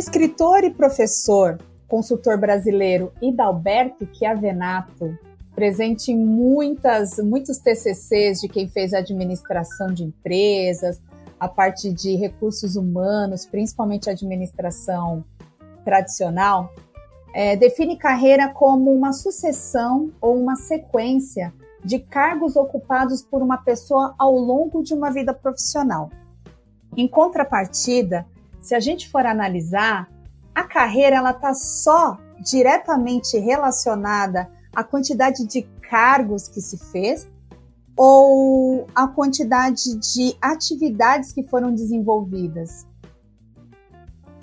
escritor e professor, consultor brasileiro Idalberto Chiavenato, presente em muitas, muitos TCCs de quem fez administração de empresas, a parte de recursos humanos, principalmente administração tradicional, é, define carreira como uma sucessão ou uma sequência de cargos ocupados por uma pessoa ao longo de uma vida profissional. Em contrapartida, se a gente for analisar, a carreira ela está só diretamente relacionada à quantidade de cargos que se fez ou a quantidade de atividades que foram desenvolvidas.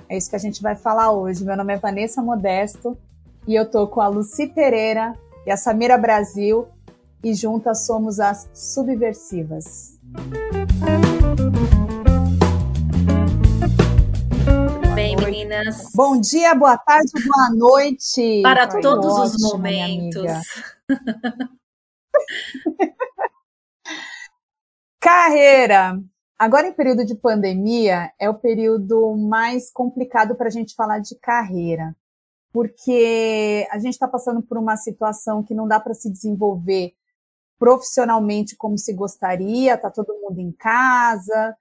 É isso que a gente vai falar hoje. Meu nome é Vanessa Modesto e eu tô com a Luci Pereira e a Samira Brasil e juntas somos as Subversivas. Bem, meninas. Bom dia, boa tarde, boa noite. Para Foi todos ótimo, os momentos. Carreira. Agora, em período de pandemia, é o período mais complicado para a gente falar de carreira, porque a gente está passando por uma situação que não dá para se desenvolver profissionalmente como se gostaria, está todo mundo em casa,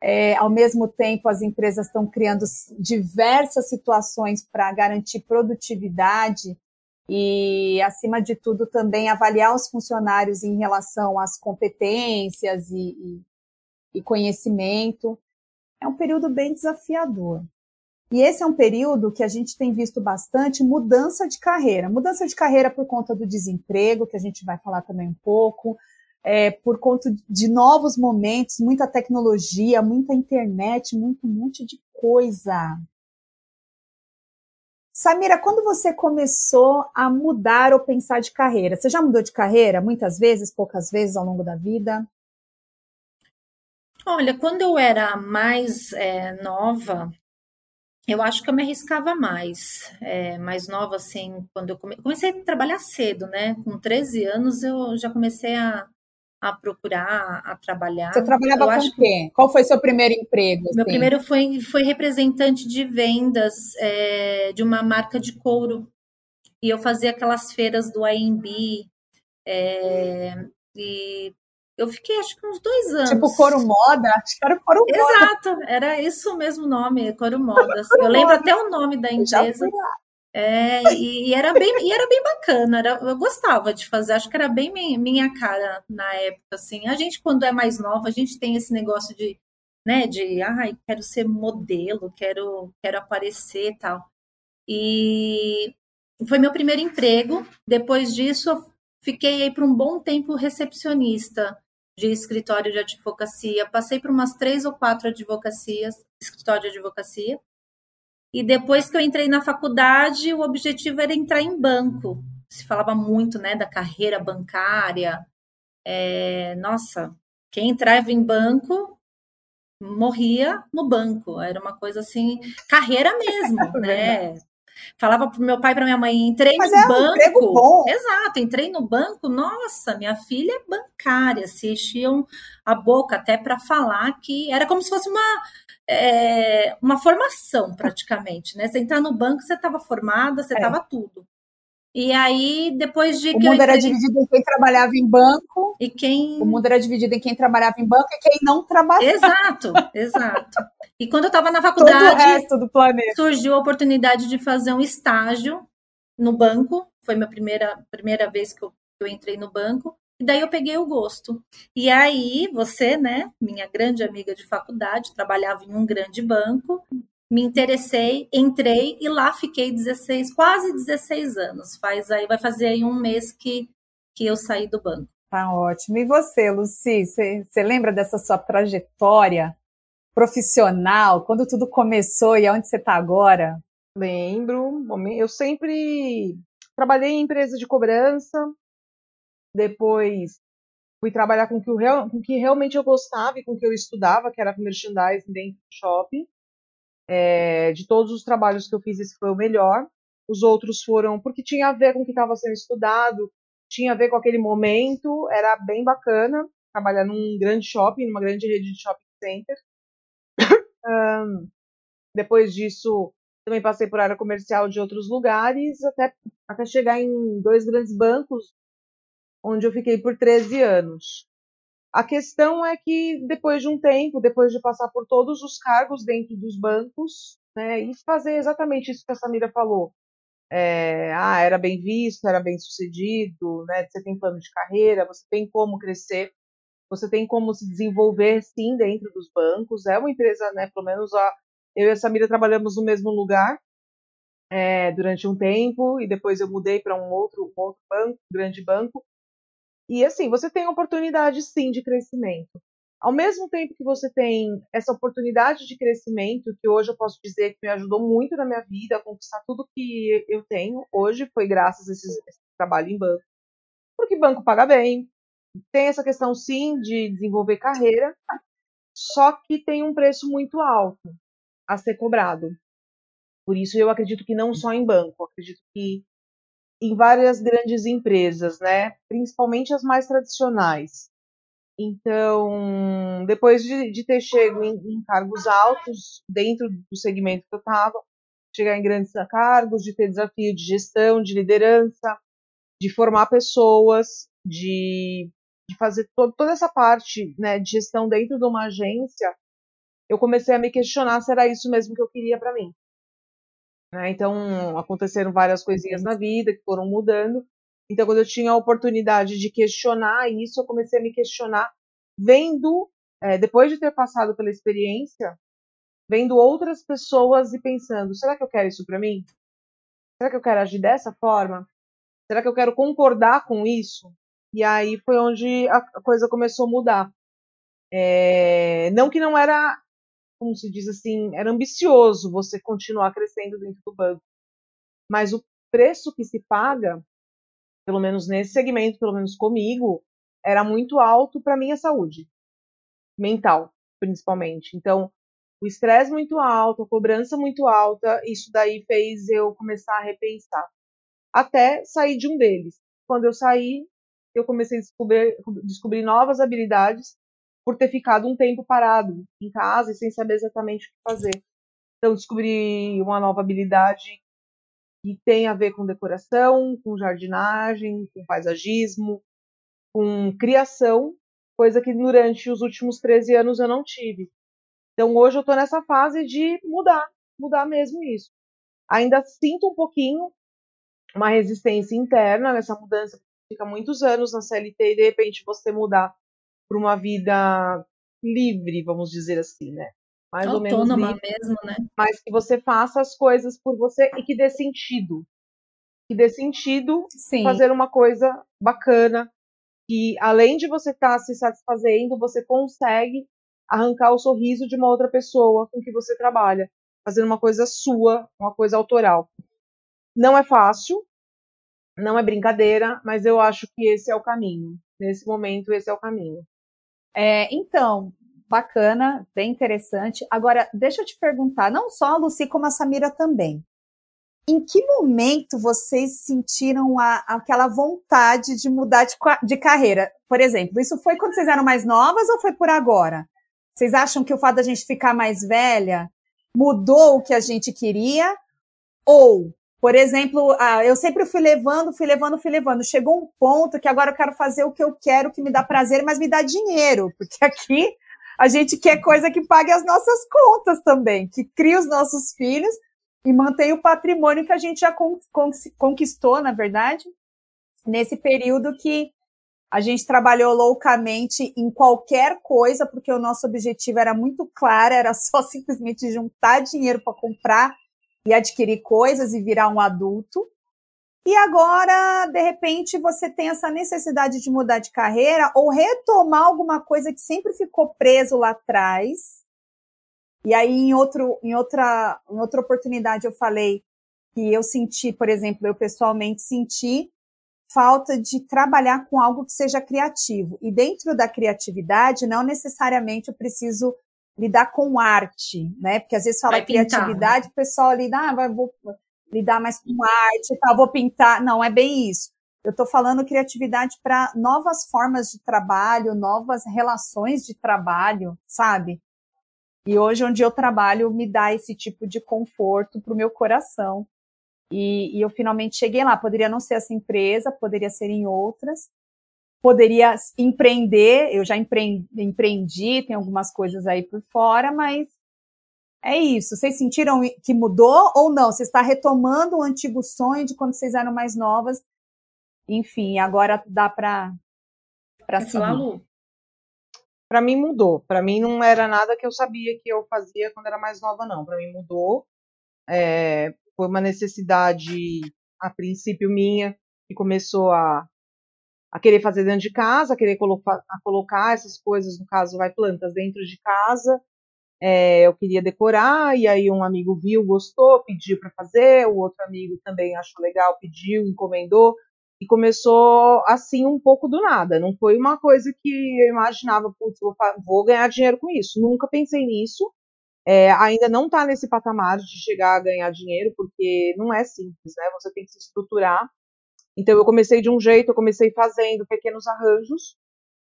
é, ao mesmo tempo as empresas estão criando diversas situações para garantir produtividade e, acima de tudo, também avaliar os funcionários em relação às competências e, e e conhecimento. É um período bem desafiador. E esse é um período que a gente tem visto bastante mudança de carreira. Mudança de carreira por conta do desemprego, que a gente vai falar também um pouco, é, por conta de novos momentos, muita tecnologia, muita internet, muito um monte de coisa. Samira, quando você começou a mudar ou pensar de carreira? Você já mudou de carreira muitas vezes, poucas vezes ao longo da vida? Olha, quando eu era mais é, nova, eu acho que eu me arriscava mais. É, mais nova, assim, quando eu come... comecei a trabalhar cedo, né? Com 13 anos eu já comecei a, a procurar, a trabalhar. Você trabalhava eu com o quê? Qual foi seu primeiro emprego? Assim? Meu primeiro foi, foi representante de vendas é, de uma marca de couro. E eu fazia aquelas feiras do AMB. É, e eu fiquei acho que uns dois anos. Tipo Coro Moda? Acho que era Coro Moda. Exato, era isso mesmo o nome, Coro Moda. eu lembro até o nome da empresa. É, e, e, era bem, e era bem bacana, era, eu gostava de fazer, acho que era bem minha cara na época, assim. A gente, quando é mais nova, a gente tem esse negócio de, né, de, ai, quero ser modelo, quero, quero aparecer e tal. E foi meu primeiro emprego, depois disso eu fiquei aí por um bom tempo recepcionista de escritório de advocacia. Passei por umas três ou quatro advocacias, escritório de advocacia. E depois que eu entrei na faculdade, o objetivo era entrar em banco. Se falava muito, né, da carreira bancária. É, nossa, quem entrava em banco morria no banco. Era uma coisa assim, carreira mesmo, né? Falava pro meu pai e pra minha mãe, entrei Mas no é banco. bom. Exato, entrei no banco, nossa, minha filha é bancária, se enchiam a boca até para falar que era como se fosse uma, é, uma formação, praticamente, né? Você entrar no banco, você estava formada, você estava é. tudo. E aí, depois de o que. O mundo era dividido em quem trabalhava em banco. E quem. O mundo era dividido em quem trabalhava em banco e quem não trabalhava. Exato, exato. E quando eu estava na faculdade. Todo o resto do planeta. Surgiu a oportunidade de fazer um estágio no banco. Foi minha primeira, primeira vez que eu, que eu entrei no banco. E daí eu peguei o gosto. E aí, você, né, minha grande amiga de faculdade, trabalhava em um grande banco, me interessei, entrei e lá fiquei 16, quase 16 anos. Faz aí, vai fazer aí um mês que, que eu saí do banco. Tá ótimo. E você, Luci, você, lembra dessa sua trajetória profissional, quando tudo começou e onde você está agora? Lembro. Eu sempre trabalhei em empresa de cobrança, depois fui trabalhar com o que, eu, com o que realmente eu gostava e com o que eu estudava, que era merchandising dentro do shopping. É, de todos os trabalhos que eu fiz, esse foi o melhor. Os outros foram porque tinha a ver com o que estava sendo estudado, tinha a ver com aquele momento, era bem bacana trabalhar num grande shopping, numa grande rede de shopping center. um, depois disso, Também passei por área comercial de outros lugares, até, até chegar em dois grandes bancos, onde eu fiquei por 13 anos. A questão é que depois de um tempo, depois de passar por todos os cargos dentro dos bancos, né, e fazer exatamente isso que a Samira falou, é, ah, era bem visto, era bem sucedido, né, você tem plano de carreira, você tem como crescer, você tem como se desenvolver sim dentro dos bancos, é uma empresa, né, pelo menos a, eu e a Samira trabalhamos no mesmo lugar é, durante um tempo, e depois eu mudei para um outro, um outro banco, grande banco, e assim, você tem oportunidade sim de crescimento. Ao mesmo tempo que você tem essa oportunidade de crescimento, que hoje eu posso dizer que me ajudou muito na minha vida a conquistar tudo que eu tenho, hoje foi graças a esse, esse trabalho em banco. Porque banco paga bem, tem essa questão sim de desenvolver carreira, só que tem um preço muito alto a ser cobrado. Por isso eu acredito que não só em banco, acredito que em várias grandes empresas, né? Principalmente as mais tradicionais. Então, depois de, de ter chego em, em, cargos altos dentro do segmento que eu estava, chegar em grandes cargos, de ter desafio de gestão, de liderança, de formar pessoas, de, de fazer to, toda essa parte né, de gestão dentro de uma agência, eu comecei a me questionar se era isso mesmo que eu queria para mim. Né? Então, aconteceram várias coisinhas na vida que foram mudando. Então, quando eu tinha a oportunidade de questionar isso, eu comecei a me questionar, vendo, é, depois de ter passado pela experiência, vendo outras pessoas e pensando: será que eu quero isso para mim? Será que eu quero agir dessa forma? Será que eu quero concordar com isso? E aí foi onde a coisa começou a mudar. É, não que não era como se diz assim, era ambicioso você continuar crescendo dentro do banco. Mas o preço que se paga, pelo menos nesse segmento, pelo menos comigo, era muito alto para minha saúde mental, principalmente. Então, o estresse muito alto, a cobrança muito alta, isso daí fez eu começar a repensar. Até sair de um deles. Quando eu saí, eu comecei a descobrir, descobrir novas habilidades por ter ficado um tempo parado em casa e sem saber exatamente o que fazer. Então, descobri uma nova habilidade que tem a ver com decoração, com jardinagem, com paisagismo, com criação, coisa que durante os últimos 13 anos eu não tive. Então, hoje eu estou nessa fase de mudar, mudar mesmo isso. Ainda sinto um pouquinho uma resistência interna nessa mudança, fica muitos anos na CLT e de repente você mudar para uma vida livre, vamos dizer assim, né? Mais Autônoma ou menos livre, mesmo, né? Mas que você faça as coisas por você e que dê sentido. Que dê sentido Sim. fazer uma coisa bacana. Que além de você estar tá se satisfazendo, você consegue arrancar o sorriso de uma outra pessoa com que você trabalha. Fazendo uma coisa sua, uma coisa autoral. Não é fácil, não é brincadeira, mas eu acho que esse é o caminho. Nesse momento, esse é o caminho. É, então, bacana, bem interessante. Agora, deixa eu te perguntar, não só a Lucy, como a Samira também. Em que momento vocês sentiram a, aquela vontade de mudar de, de carreira? Por exemplo, isso foi quando vocês eram mais novas ou foi por agora? Vocês acham que o fato da gente ficar mais velha mudou o que a gente queria? Ou por exemplo, ah, eu sempre fui levando, fui levando, fui levando. Chegou um ponto que agora eu quero fazer o que eu quero, que me dá prazer, mas me dá dinheiro, porque aqui a gente quer coisa que pague as nossas contas também, que crie os nossos filhos e mantenha o patrimônio que a gente já conquistou, na verdade, nesse período que a gente trabalhou loucamente em qualquer coisa, porque o nosso objetivo era muito claro, era só simplesmente juntar dinheiro para comprar e adquirir coisas e virar um adulto. E agora, de repente, você tem essa necessidade de mudar de carreira ou retomar alguma coisa que sempre ficou preso lá atrás. E aí, em, outro, em, outra, em outra oportunidade, eu falei que eu senti, por exemplo, eu pessoalmente senti falta de trabalhar com algo que seja criativo. E dentro da criatividade, não necessariamente eu preciso lidar com arte, né? Porque às vezes fala pintar, criatividade, né? o pessoal lida, ah, vai, vou lidar mais com arte, tá, vou pintar. Não, é bem isso. Eu estou falando criatividade para novas formas de trabalho, novas relações de trabalho, sabe? E hoje, onde eu trabalho, me dá esse tipo de conforto para o meu coração. E, e, eu finalmente cheguei lá. Poderia não ser essa empresa, poderia ser em outras. Poderia empreender, eu já empreendi, empreendi tem algumas coisas aí por fora, mas é isso. Vocês sentiram que mudou ou não? Você está retomando o um antigo sonho de quando vocês eram mais novas? Enfim, agora dá para para seguir. Para mim mudou. Para mim não era nada que eu sabia que eu fazia quando era mais nova, não. Para mim mudou. É, foi uma necessidade, a princípio minha, que começou a, a querer fazer dentro de casa, a querer colocar, a colocar essas coisas, no caso, vai plantas dentro de casa. É, eu queria decorar, e aí um amigo viu, gostou, pediu para fazer, o outro amigo também achou legal, pediu, encomendou, e começou assim um pouco do nada. Não foi uma coisa que eu imaginava, putz, vou, vou ganhar dinheiro com isso. Nunca pensei nisso. É, ainda não está nesse patamar de chegar a ganhar dinheiro, porque não é simples, né? Você tem que se estruturar. Então eu comecei de um jeito, eu comecei fazendo pequenos arranjos.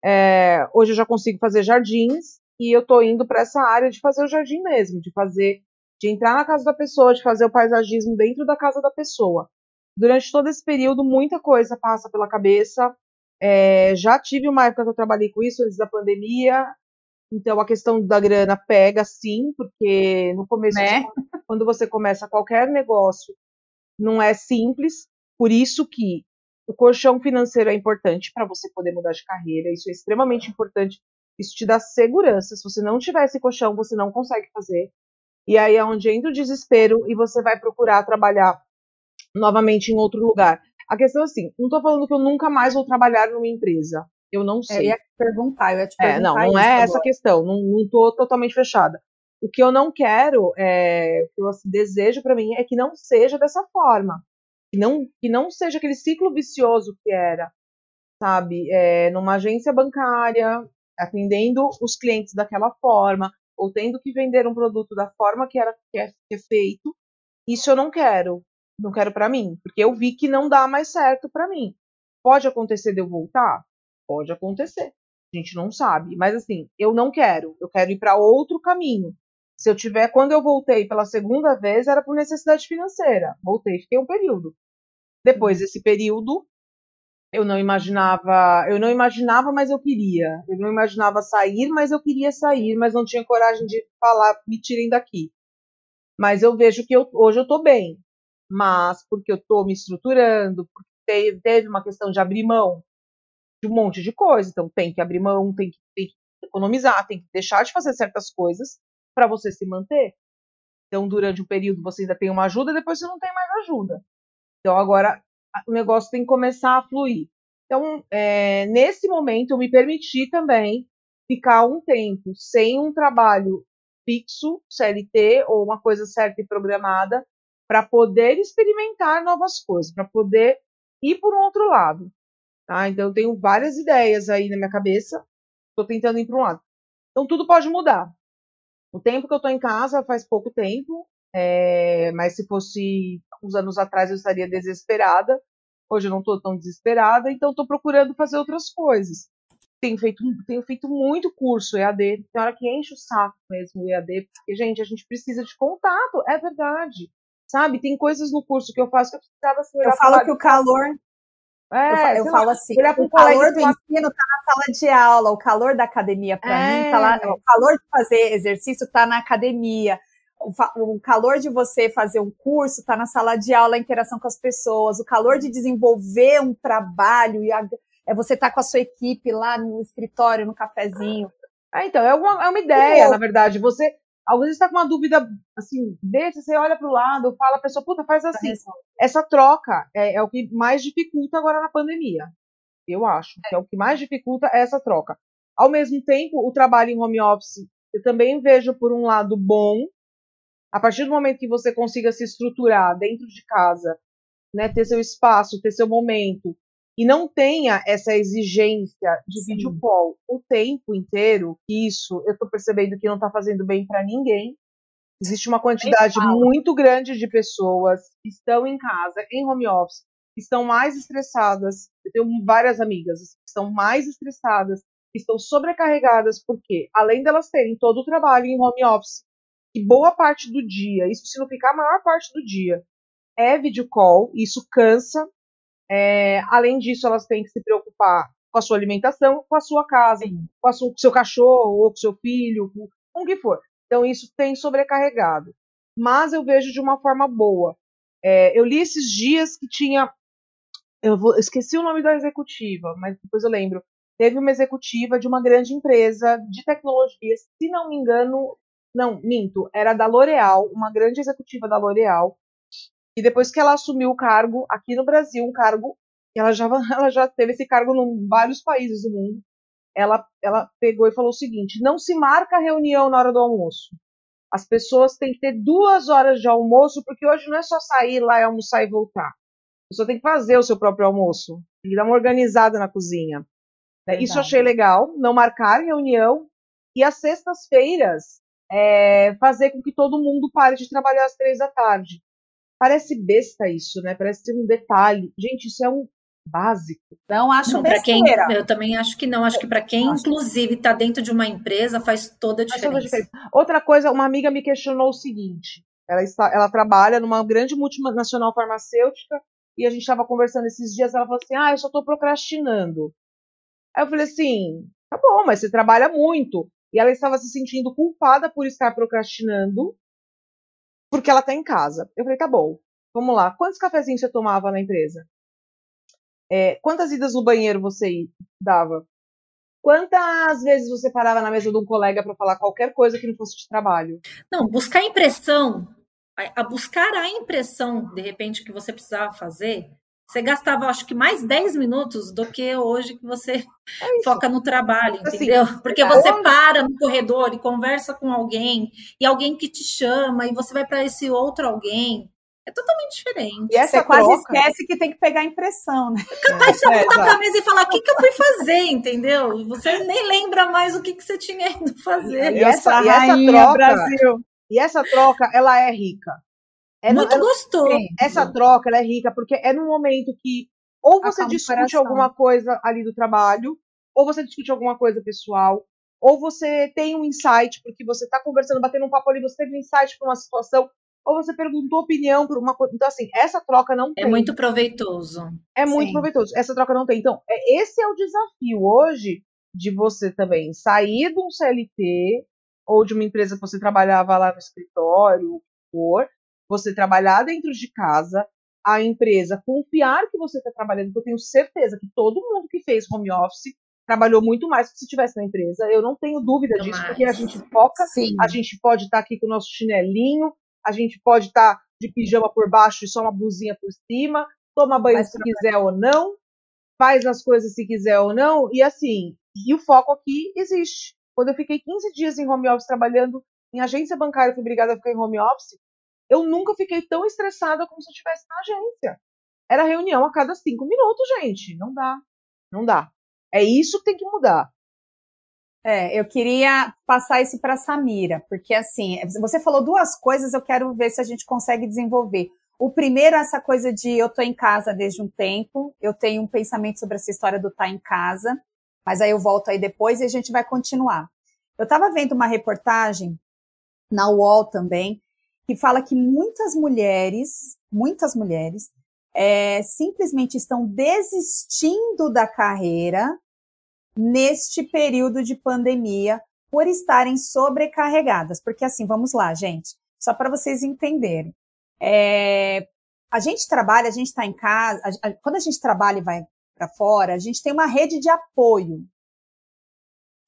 É, hoje eu já consigo fazer jardins e eu estou indo para essa área de fazer o jardim mesmo, de fazer, de entrar na casa da pessoa, de fazer o paisagismo dentro da casa da pessoa. Durante todo esse período, muita coisa passa pela cabeça. É, já tive uma época que eu trabalhei com isso antes da pandemia, então a questão da grana pega sim, porque no começo, né? quando você começa qualquer negócio, não é simples. Por isso que o colchão financeiro é importante para você poder mudar de carreira. Isso é extremamente importante. Isso te dá segurança. Se você não tiver esse colchão, você não consegue fazer. E aí é onde entra o desespero e você vai procurar trabalhar novamente em outro lugar. A questão é assim, não estou falando que eu nunca mais vou trabalhar numa empresa. Eu não sei. Eu ia perguntar, eu ia te perguntar. É, não, não é essa questão. Não, não tô totalmente fechada. O que eu não quero, é, o que eu assim, desejo para mim é que não seja dessa forma. Que não, que não seja aquele ciclo vicioso que era, sabe? É, numa agência bancária, atendendo os clientes daquela forma, ou tendo que vender um produto da forma que era que é, que é feito. Isso eu não quero não quero para mim, porque eu vi que não dá mais certo para mim. Pode acontecer de eu voltar? Pode acontecer. A gente não sabe, mas assim, eu não quero. Eu quero ir para outro caminho. Se eu tiver, quando eu voltei pela segunda vez, era por necessidade financeira. Voltei, fiquei um período. Depois desse período, eu não imaginava, eu não imaginava, mas eu queria. Eu não imaginava sair, mas eu queria sair, mas não tinha coragem de falar, me tirem daqui. Mas eu vejo que eu, hoje eu tô bem mas porque eu estou me estruturando, porque teve, teve, uma questão de abrir mão de um monte de coisa. Então tem que abrir mão, tem que, tem que economizar, tem que deixar de fazer certas coisas para você se manter. Então, durante um período você ainda tem uma ajuda, depois você não tem mais ajuda. Então, agora o negócio tem que começar a fluir. Então, é, nesse momento, eu me permiti também ficar um tempo sem um trabalho fixo, CLT, ou uma coisa certa e programada, para poder experimentar novas coisas, para poder ir por um outro lado. Tá? Então, eu tenho várias ideias aí na minha cabeça, estou tentando ir para um lado. Então, tudo pode mudar. O tempo que eu estou em casa faz pouco tempo, é, mas se fosse uns anos atrás eu estaria desesperada. Hoje eu não estou tão desesperada, então estou procurando fazer outras coisas. Tenho feito, tenho feito muito curso EAD, tem hora que enche o saco mesmo o EAD, porque, gente, a gente precisa de contato, é verdade. Sabe? Tem coisas no curso que eu faço que eu precisava assim, Eu falo que o calor. É, eu, eu falo assim, o calor do ensino está na sala de aula, o calor da academia para é. mim tá lá, o calor de fazer exercício está na academia, o, o, calor de você fazer um curso está na sala de aula, a interação com as pessoas, o calor de desenvolver um trabalho e a, é você estar tá com a sua equipe lá no escritório, no cafezinho. É, então, é uma, é uma ideia, na verdade. Você às vezes está com uma dúvida assim, desse, você olha para o lado, fala a pessoa, puta, faz assim. Essa troca é, é, o que mais dificulta agora na pandemia. Eu acho que é o que mais dificulta essa troca. Ao mesmo tempo, o trabalho em home office, eu também vejo por um lado bom. A partir do momento que você consiga se estruturar dentro de casa, né, ter seu espaço, ter seu momento, e não tenha essa exigência de Sim. vídeo call o tempo inteiro, isso eu estou percebendo que não está fazendo bem para ninguém. Existe uma quantidade muito grande de pessoas que estão em casa, em home office, que estão mais estressadas. Eu tenho várias amigas que estão mais estressadas, estão sobrecarregadas porque, além delas terem todo o trabalho em home office, e boa parte do dia, isso se não ficar a maior parte do dia, é video call, isso cansa. É, além disso, elas têm que se preocupar com a sua alimentação, com a sua casa, com, sua, com o seu cachorro, ou com o seu filho, com, com o que for. Então, isso tem sobrecarregado. Mas eu vejo de uma forma boa. É, eu li esses dias que tinha. Eu vou, esqueci o nome da executiva, mas depois eu lembro. Teve uma executiva de uma grande empresa de tecnologia, se não me engano, não, minto, era da L'Oréal, uma grande executiva da L'Oréal. E depois que ela assumiu o cargo aqui no Brasil, um cargo ela já, ela já teve esse cargo em vários países do mundo. Ela, ela pegou e falou o seguinte: não se marca reunião na hora do almoço. As pessoas têm que ter duas horas de almoço, porque hoje não é só sair lá e almoçar e voltar. A pessoa tem que fazer o seu próprio almoço. Tem que dar uma organizada na cozinha. Verdade. Isso eu achei legal, não marcar reunião. E às sextas-feiras, é, fazer com que todo mundo pare de trabalhar às três da tarde. Parece besta isso, né? Parece ser um detalhe. Gente, isso é um básico. Não acho não, para quem Eu também acho que não. Acho que para quem, inclusive, está dentro de uma empresa, faz toda a diferença. Toda a diferença. Outra coisa, uma amiga me questionou o seguinte: ela, está, ela trabalha numa grande multinacional farmacêutica e a gente estava conversando esses dias. Ela falou assim: Ah, eu só estou procrastinando. Aí eu falei assim: Tá bom, mas você trabalha muito. E ela estava se sentindo culpada por estar procrastinando porque ela está em casa. Eu falei: Tá bom, vamos lá. Quantos cafezinhos você tomava na empresa? É, quantas idas no banheiro você dava? Quantas vezes você parava na mesa de um colega para falar qualquer coisa que não fosse de trabalho? Não, buscar impressão, a buscar a impressão, de repente, que você precisava fazer, você gastava, acho que, mais 10 minutos do que hoje que você é foca no trabalho, assim, entendeu? Assim, Porque você para no corredor e conversa com alguém, e alguém que te chama, e você vai para esse outro alguém. É totalmente diferente. E essa Você quase esquece que tem que pegar a impressão, né? É capaz de você é, voltar pra mesa e falar o que, que eu fui fazer, entendeu? Você nem lembra mais o que, que você tinha ido fazer. E essa, e essa troca, Brasil. E essa troca, ela é rica. É Muito no, gostoso. Essa troca, ela é rica, porque é no momento que ou você discute alguma coisa ali do trabalho, ou você discute alguma coisa pessoal, ou você tem um insight, porque você está conversando, batendo um papo ali, você teve um insight para uma situação, ou você perguntou opinião por uma coisa. Então, assim, essa troca não é tem. É muito proveitoso. É muito Sim. proveitoso. Essa troca não tem. Então, é, esse é o desafio hoje de você também sair de um CLT ou de uma empresa que você trabalhava lá no escritório, o que for, você trabalhar dentro de casa, a empresa confiar que você está trabalhando, porque eu tenho certeza que todo mundo que fez home office trabalhou muito mais que se estivesse na empresa. Eu não tenho dúvida muito disso, mais. porque a gente foca, Sim. a gente pode estar tá aqui com o nosso chinelinho, a gente pode estar tá de pijama por baixo e só uma blusinha por cima, toma banho Mas se quiser ou não, faz as coisas se quiser ou não, e assim, e o foco aqui existe. Quando eu fiquei 15 dias em home office trabalhando em agência bancária, fui obrigada a ficar em home office, eu nunca fiquei tão estressada como se eu estivesse na agência. Era reunião a cada cinco minutos, gente. Não dá. Não dá. É isso que tem que mudar. É, eu queria passar isso para Samira, porque assim, você falou duas coisas, eu quero ver se a gente consegue desenvolver. O primeiro é essa coisa de eu tô em casa desde um tempo, eu tenho um pensamento sobre essa história do estar tá em casa, mas aí eu volto aí depois e a gente vai continuar. Eu estava vendo uma reportagem na UOL também, que fala que muitas mulheres, muitas mulheres, é, simplesmente estão desistindo da carreira neste período de pandemia por estarem sobrecarregadas. Porque assim, vamos lá, gente, só para vocês entenderem. É, a gente trabalha, a gente está em casa, a, a, quando a gente trabalha e vai para fora, a gente tem uma rede de apoio.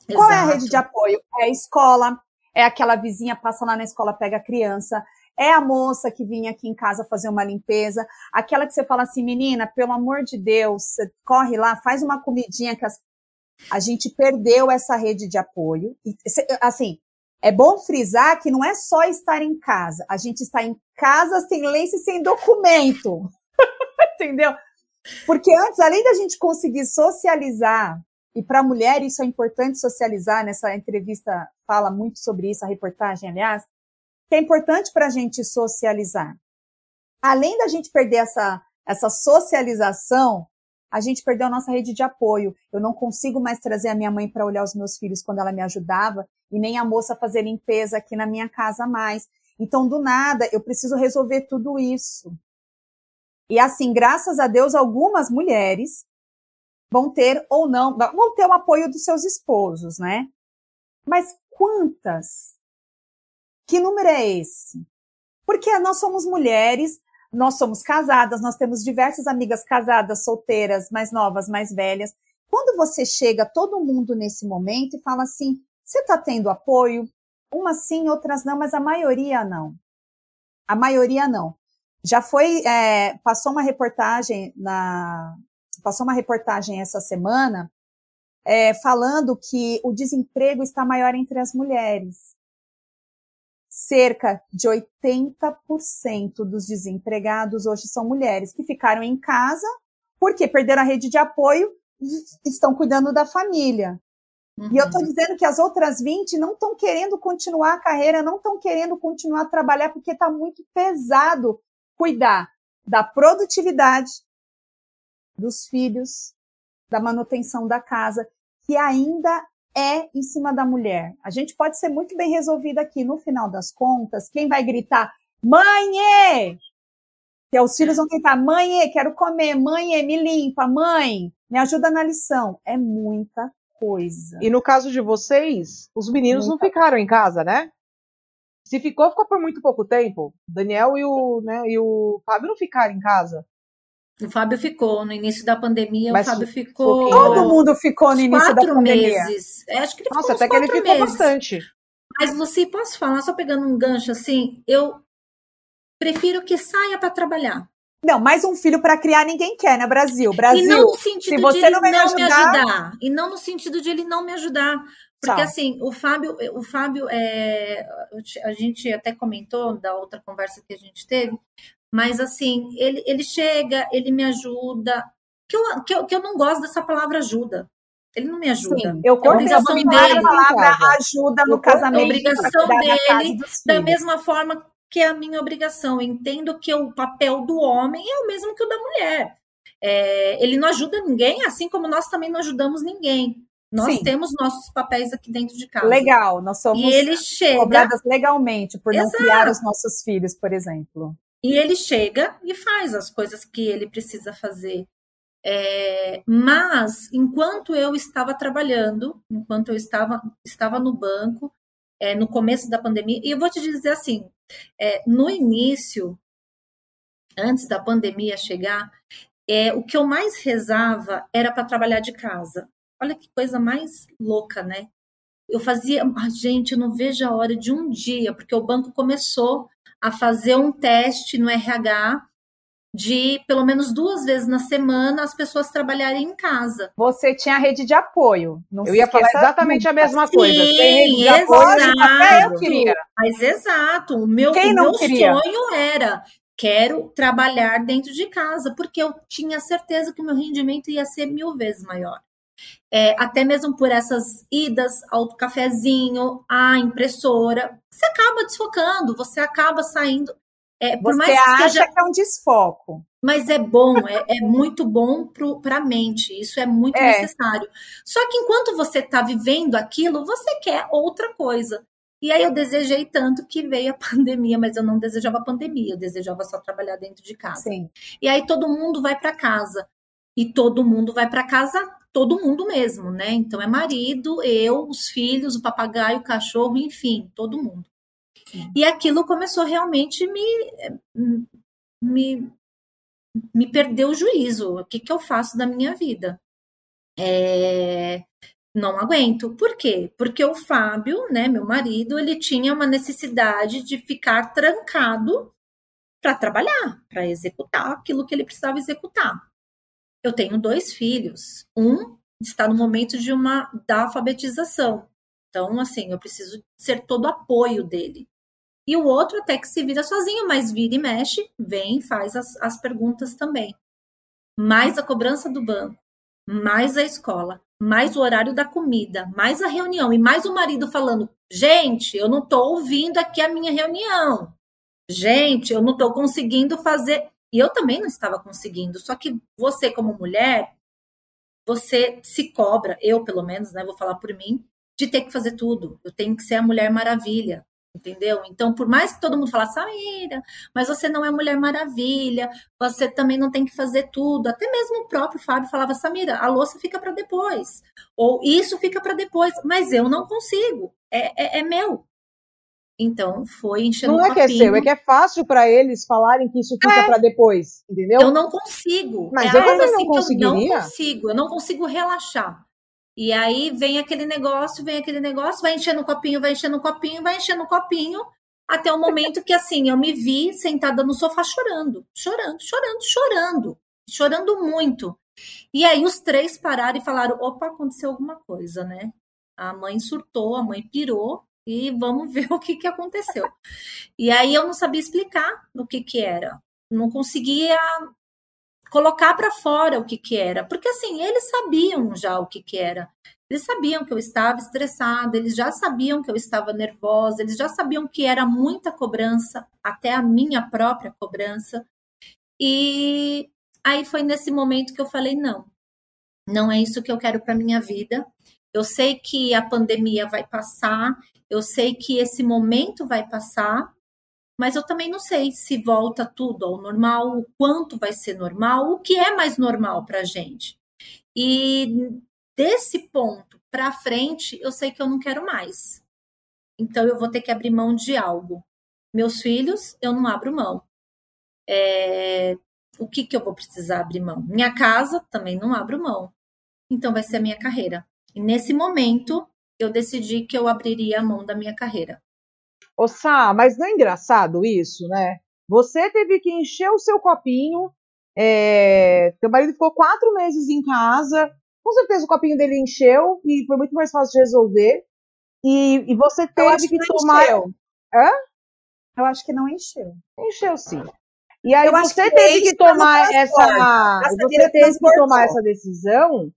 Exato. Qual é a rede de apoio? É a escola, é aquela vizinha passa lá na escola, pega a criança, é a moça que vinha aqui em casa fazer uma limpeza, aquela que você fala assim, menina, pelo amor de Deus, corre lá, faz uma comidinha que as a gente perdeu essa rede de apoio. E, assim, é bom frisar que não é só estar em casa. A gente está em casa sem lei e sem documento. Entendeu? Porque antes, além da gente conseguir socializar, e para a mulher isso é importante socializar, nessa entrevista fala muito sobre isso, a reportagem, aliás, que é importante para a gente socializar. Além da gente perder essa, essa socialização, a gente perdeu a nossa rede de apoio. Eu não consigo mais trazer a minha mãe para olhar os meus filhos quando ela me ajudava e nem a moça fazer limpeza aqui na minha casa mais. Então, do nada, eu preciso resolver tudo isso. E assim, graças a Deus, algumas mulheres vão ter ou não, vão ter o apoio dos seus esposos, né? Mas quantas? Que número é esse? Porque nós somos mulheres, nós somos casadas, nós temos diversas amigas casadas, solteiras, mais novas, mais velhas. Quando você chega, todo mundo nesse momento, e fala assim: você está tendo apoio? Umas sim, outras não, mas a maioria não. A maioria não. Já foi, é, passou uma reportagem na, passou uma reportagem essa semana é, falando que o desemprego está maior entre as mulheres cerca de 80% dos desempregados hoje são mulheres que ficaram em casa porque perderam a rede de apoio e estão cuidando da família. Uhum. E eu estou uhum. dizendo que as outras 20 não estão querendo continuar a carreira, não estão querendo continuar a trabalhar porque está muito pesado cuidar da produtividade dos filhos, da manutenção da casa, que ainda é em cima da mulher. A gente pode ser muito bem resolvida aqui. No final das contas, quem vai gritar, mãe! Que os filhos vão gritar, mãe, quero comer, mãe, me limpa, mãe, me ajuda na lição. É muita coisa. E no caso de vocês, os meninos muita... não ficaram em casa, né? Se ficou, ficou por muito pouco tempo. Daniel e o, né, e o Fábio não ficaram em casa. O Fábio ficou no início da pandemia. Mas o Fábio ficou. Todo mundo ficou no início da pandemia. meses. É, acho que ele Nossa, até que ele ficou meses. bastante. Mas você posso falar só pegando um gancho assim? Eu prefiro que saia para trabalhar. Não, mais um filho para criar ninguém quer, né, Brasil? Brasil. E não no sentido se você de não, me, não ajudar... me ajudar. E não no sentido de ele não me ajudar. Porque assim, o Fábio, o Fábio, é, a gente até comentou da outra conversa que a gente teve, mas assim, ele, ele chega, ele me ajuda. Que eu, que, eu, que eu não gosto dessa palavra ajuda. Ele não me ajuda. Sim, eu é obrigação dele. a palavra ajuda no casamento. É obrigação dele, da mesma forma que é a minha obrigação. Eu entendo que o papel do homem é o mesmo que o da mulher. É, ele não ajuda ninguém, assim como nós também não ajudamos ninguém. Nós Sim. temos nossos papéis aqui dentro de casa. Legal, nós somos e ele chega... cobradas legalmente por Exato. não criar os nossos filhos, por exemplo. E ele chega e faz as coisas que ele precisa fazer. É, mas, enquanto eu estava trabalhando, enquanto eu estava, estava no banco, é, no começo da pandemia, e eu vou te dizer assim: é, no início, antes da pandemia chegar, é, o que eu mais rezava era para trabalhar de casa. Olha que coisa mais louca, né? Eu fazia, ah, gente, eu não vejo a hora de um dia, porque o banco começou a fazer um teste no RH de pelo menos duas vezes na semana as pessoas trabalharem em casa. Você tinha rede de apoio. eu ia falar exatamente a mesma Sim, coisa. Tem rede de exato. apoio, até eu queria. Mas exato, o meu, o meu sonho era quero trabalhar dentro de casa, porque eu tinha certeza que o meu rendimento ia ser mil vezes maior é, até mesmo por essas idas ao cafezinho, à impressora, você acaba desfocando, você acaba saindo. É, por você mais que acha seja... que é um desfoco. Mas é bom, é, é muito bom para a mente, isso é muito é. necessário. Só que enquanto você está vivendo aquilo, você quer outra coisa. E aí eu desejei tanto que veio a pandemia, mas eu não desejava a pandemia, eu desejava só trabalhar dentro de casa. Sim. E aí todo mundo vai para casa. E todo mundo vai para casa todo mundo mesmo, né? Então é marido, eu, os filhos, o papagaio, o cachorro, enfim, todo mundo. E aquilo começou realmente me me me perdeu o juízo. O que que eu faço da minha vida? É, não aguento. Por quê? Porque o Fábio, né, meu marido, ele tinha uma necessidade de ficar trancado para trabalhar, para executar aquilo que ele precisava executar eu tenho dois filhos. Um está no momento de uma da alfabetização. Então, assim, eu preciso ser todo apoio dele. E o outro até que se vira sozinho, mas vira e mexe, vem, faz as, as perguntas também. Mais a cobrança do banco, mais a escola, mais o horário da comida, mais a reunião, e mais o marido falando: gente, eu não estou ouvindo aqui a minha reunião. Gente, eu não estou conseguindo fazer. E eu também não estava conseguindo. Só que você, como mulher, você se cobra, eu pelo menos, né, vou falar por mim, de ter que fazer tudo. Eu tenho que ser a Mulher Maravilha, entendeu? Então, por mais que todo mundo falasse, Samira, mas você não é Mulher Maravilha, você também não tem que fazer tudo. Até mesmo o próprio Fábio falava, Samira, a louça fica para depois, ou isso fica para depois, mas eu não consigo, é, é, é meu. Então, foi enchendo Não é que é seu, é que é fácil para eles falarem que isso fica é. para depois, entendeu? Eu não consigo. Mas é eu também assim não conseguiria. Eu não consigo, eu não consigo relaxar. E aí vem aquele negócio, vem aquele negócio, vai enchendo o copinho, vai enchendo o copinho, vai enchendo o copinho, até o momento que, assim, eu me vi sentada no sofá chorando, chorando, chorando, chorando, chorando muito. E aí os três pararam e falaram: opa, aconteceu alguma coisa, né? A mãe surtou, a mãe pirou, e vamos ver o que, que aconteceu. E aí eu não sabia explicar o que, que era. Não conseguia colocar para fora o que, que era. Porque assim, eles sabiam já o que, que era. Eles sabiam que eu estava estressada, eles já sabiam que eu estava nervosa, eles já sabiam que era muita cobrança, até a minha própria cobrança. E aí foi nesse momento que eu falei: não, não é isso que eu quero para minha vida. Eu sei que a pandemia vai passar, eu sei que esse momento vai passar, mas eu também não sei se volta tudo ao normal, o quanto vai ser normal, o que é mais normal para a gente. E desse ponto para frente, eu sei que eu não quero mais. Então eu vou ter que abrir mão de algo. Meus filhos, eu não abro mão. É... O que, que eu vou precisar abrir mão? Minha casa, também não abro mão. Então vai ser a minha carreira. E nesse momento, eu decidi que eu abriria a mão da minha carreira. Ô Sá, mas não é engraçado isso, né? Você teve que encher o seu copinho, é... teu marido ficou quatro meses em casa, com certeza o copinho dele encheu e foi muito mais fácil de resolver. E, e você teve que, que tomar. Encheu. Hã? Eu acho que não encheu. Encheu sim. E aí eu você teve que tomar essa. Você teve que tomar essa decisão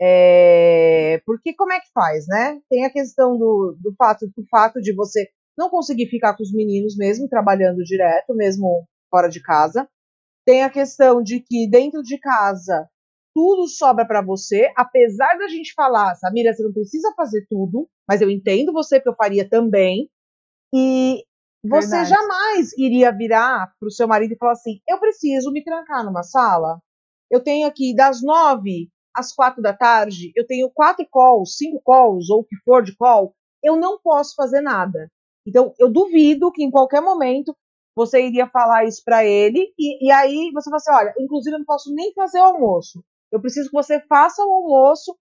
é, porque como é que faz, né? Tem a questão do, do, fato, do fato de você não conseguir ficar com os meninos mesmo, trabalhando direto, mesmo fora de casa. Tem a questão de que dentro de casa tudo sobra para você, apesar da gente falar, Samira, você não precisa fazer tudo, mas eu entendo você que eu faria também. E você Verdade. jamais iria virar para o seu marido e falar assim: eu preciso me trancar numa sala. Eu tenho aqui das nove às quatro da tarde, eu tenho quatro calls, cinco calls, ou o que for de call, eu não posso fazer nada. Então, eu duvido que em qualquer momento você iria falar isso para ele, e, e, aí você vai assim: olha, inclusive eu não posso nem fazer o almoço. Eu preciso que você faça o almoço,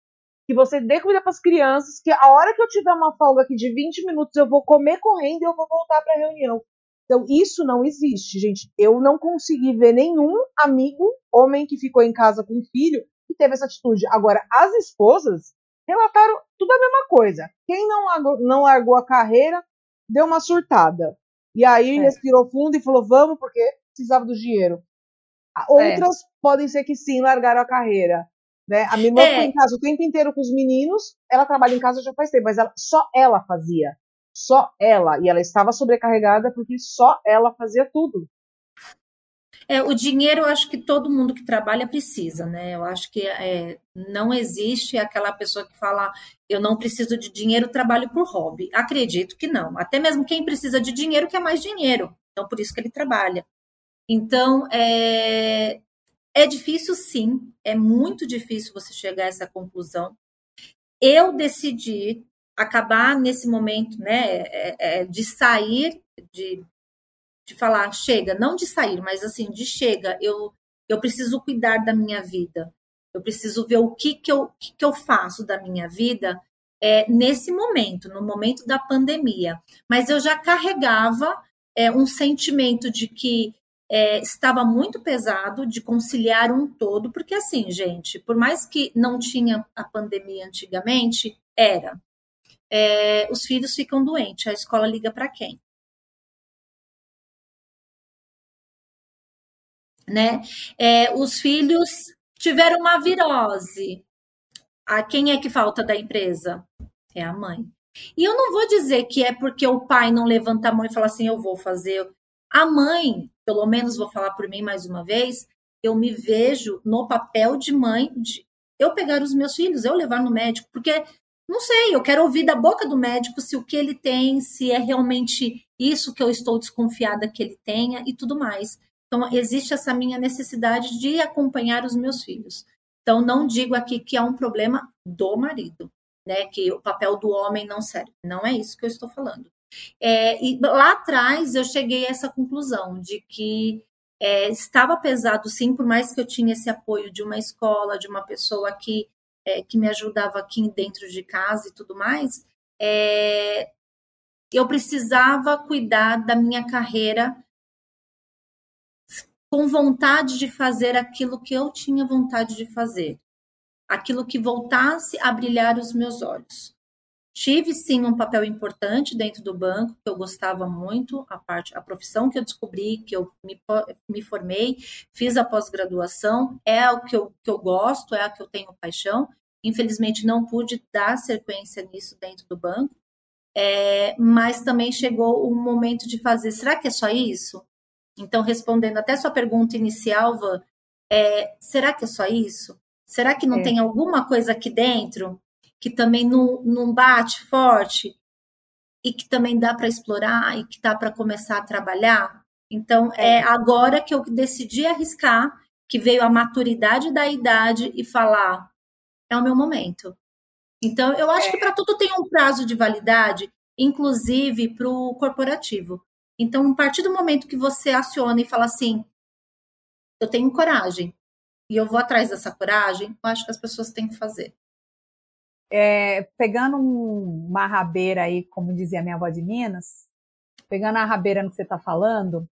que você dê comida para as crianças, que a hora que eu tiver uma folga aqui de 20 minutos, eu vou comer correndo e eu vou voltar para a reunião. Então, isso não existe, gente. Eu não consegui ver nenhum amigo, homem que ficou em casa com filho, que teve essa atitude. Agora, as esposas relataram tudo a mesma coisa. Quem não largou, não largou a carreira deu uma surtada. E aí é. respirou fundo e falou: vamos, porque precisava do dinheiro. Outras é. podem ser que sim, largaram a carreira. Né? A minha irmã é. em casa o tempo inteiro com os meninos, ela trabalha em casa já faz tempo, mas ela, só ela fazia. Só ela. E ela estava sobrecarregada porque só ela fazia tudo. É, o dinheiro, eu acho que todo mundo que trabalha precisa, né? Eu acho que é, não existe aquela pessoa que fala, eu não preciso de dinheiro, trabalho por hobby. Acredito que não. Até mesmo quem precisa de dinheiro quer mais dinheiro. Então, por isso que ele trabalha. Então, é, é difícil, sim. É muito difícil você chegar a essa conclusão. Eu decidi acabar nesse momento, né, é, é, de sair de de falar chega, não de sair, mas assim, de chega, eu, eu preciso cuidar da minha vida. Eu preciso ver o que, que, eu, que, que eu faço da minha vida é, nesse momento, no momento da pandemia. Mas eu já carregava é, um sentimento de que é, estava muito pesado de conciliar um todo, porque assim, gente, por mais que não tinha a pandemia antigamente, era. É, os filhos ficam doentes, a escola liga para quem? Né? É, os filhos tiveram uma virose. A quem é que falta da empresa? É a mãe. E eu não vou dizer que é porque o pai não levanta a mão e fala assim, eu vou fazer. A mãe, pelo menos vou falar por mim mais uma vez, eu me vejo no papel de mãe. De, eu pegar os meus filhos, eu levar no médico, porque não sei, eu quero ouvir da boca do médico se o que ele tem, se é realmente isso que eu estou desconfiada que ele tenha e tudo mais. Então, existe essa minha necessidade de acompanhar os meus filhos. Então, não digo aqui que é um problema do marido, né? Que o papel do homem não serve. Não é isso que eu estou falando. É, e lá atrás eu cheguei a essa conclusão de que é, estava pesado, sim, por mais que eu tinha esse apoio de uma escola, de uma pessoa que, é, que me ajudava aqui dentro de casa e tudo mais, é, eu precisava cuidar da minha carreira com vontade de fazer aquilo que eu tinha vontade de fazer, aquilo que voltasse a brilhar os meus olhos. Tive sim um papel importante dentro do banco, que eu gostava muito, a parte, a profissão que eu descobri, que eu me, me formei, fiz a pós-graduação, é o que eu, que eu gosto, é a que eu tenho paixão. Infelizmente não pude dar sequência nisso dentro do banco, é, mas também chegou o momento de fazer, será que é só isso? Então, respondendo até sua pergunta inicial, Van, é, será que é só isso? Será que não é. tem alguma coisa aqui dentro que também não, não bate forte e que também dá para explorar e que dá para começar a trabalhar. Então, é. é agora que eu decidi arriscar, que veio a maturidade da idade e falar: é o meu momento. Então, eu acho é. que para tudo tem um prazo de validade, inclusive para o corporativo. Então, a partir do momento que você aciona e fala assim: eu tenho coragem e eu vou atrás dessa coragem, eu acho que as pessoas têm que fazer é, pegando um, uma rabeira aí, como dizia minha avó de Minas, pegando a rabeira no que você está falando,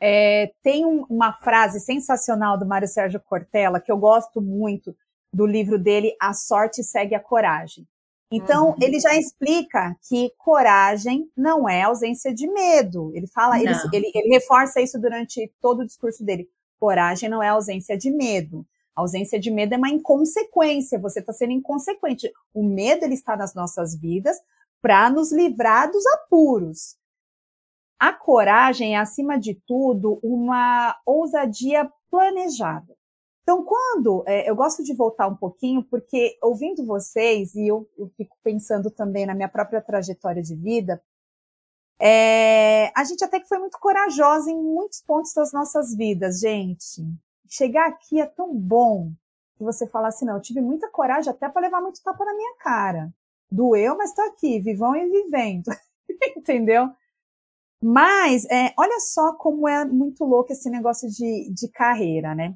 é, tem um, uma frase sensacional do Mário Sérgio Cortella que eu gosto muito do livro dele, A Sorte Segue a Coragem. Então, uhum. ele já explica que coragem não é ausência de medo. Ele fala, ele, ele, ele reforça isso durante todo o discurso dele. Coragem não é ausência de medo. A ausência de medo é uma inconsequência, você está sendo inconsequente. O medo ele está nas nossas vidas para nos livrar dos apuros. A coragem é, acima de tudo, uma ousadia planejada. Então, quando é, eu gosto de voltar um pouquinho, porque ouvindo vocês, e eu, eu fico pensando também na minha própria trajetória de vida, é, a gente até que foi muito corajosa em muitos pontos das nossas vidas, gente chegar aqui é tão bom que você fala assim, não, eu tive muita coragem até para levar muito tapa na minha cara. Doeu, mas estou aqui, vivão e vivendo. Entendeu? Mas, é, olha só como é muito louco esse negócio de, de carreira, né?